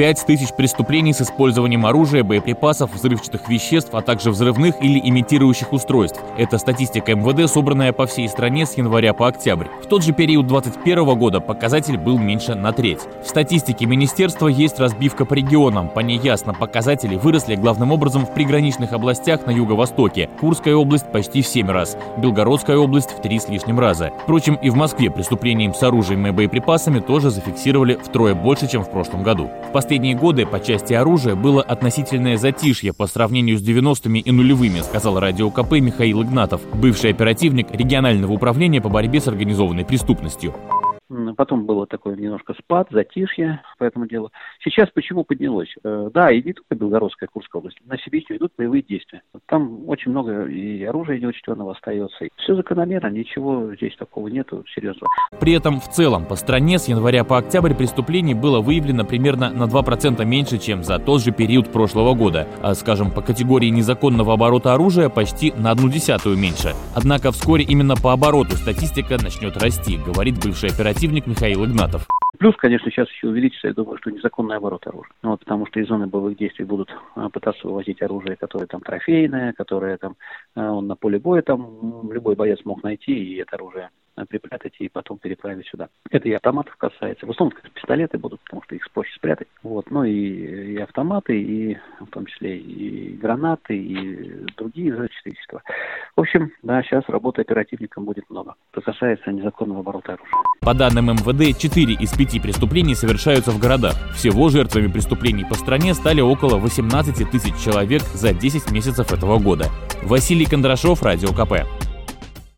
5 тысяч преступлений с использованием оружия, боеприпасов, взрывчатых веществ, а также взрывных или имитирующих устройств. Это статистика МВД, собранная по всей стране с января по октябрь. В тот же период 2021 года показатель был меньше на треть. В статистике министерства есть разбивка по регионам. По ней ясно, показатели выросли главным образом в приграничных областях на юго-востоке. Курская область почти в 7 раз, Белгородская область в 3 с лишним раза. Впрочем, и в Москве преступлением с оружием и боеприпасами тоже зафиксировали втрое больше, чем в прошлом году. В последние годы по части оружия было относительное затишье по сравнению с 90-ми и нулевыми, сказал радио КП Михаил Игнатов, бывший оперативник регионального управления по борьбе с организованной преступностью. Потом было такое немножко спад, затишье по этому делу. Сейчас почему поднялось? Э, да, и не только Белгородская, Курская область. На Сибири идут боевые действия. Там очень много и оружия неучтенного остается. Все закономерно, ничего здесь такого нету серьезного. При этом в целом по стране с января по октябрь преступлений было выявлено примерно на 2% меньше, чем за тот же период прошлого года. А, скажем, по категории незаконного оборота оружия почти на одну десятую меньше. Однако вскоре именно по обороту статистика начнет расти, говорит бывший оперативник Михаил Игнатов. Плюс, конечно, сейчас еще увеличится, я думаю, что незаконный оборот оружия. Ну, вот, потому что из зоны боевых действий будут а, пытаться вывозить оружие, которое там трофейное, которое там а, он на поле боя там любой боец мог найти, и это оружие Э, припрятать и потом переправить сюда. Это и автоматов касается. В основном пистолеты будут, потому что их проще спрятать. Вот. Ну и, и автоматы, и в том числе и гранаты, и другие взрывчатые. В общем, да, сейчас работы оперативникам будет много. Что касается незаконного оборота оружия. По данным МВД, 4 из 5 преступлений совершаются в городах. Всего жертвами преступлений по стране стали около 18 тысяч человек за 10 месяцев этого года. Василий Кондрашов, Радио КП.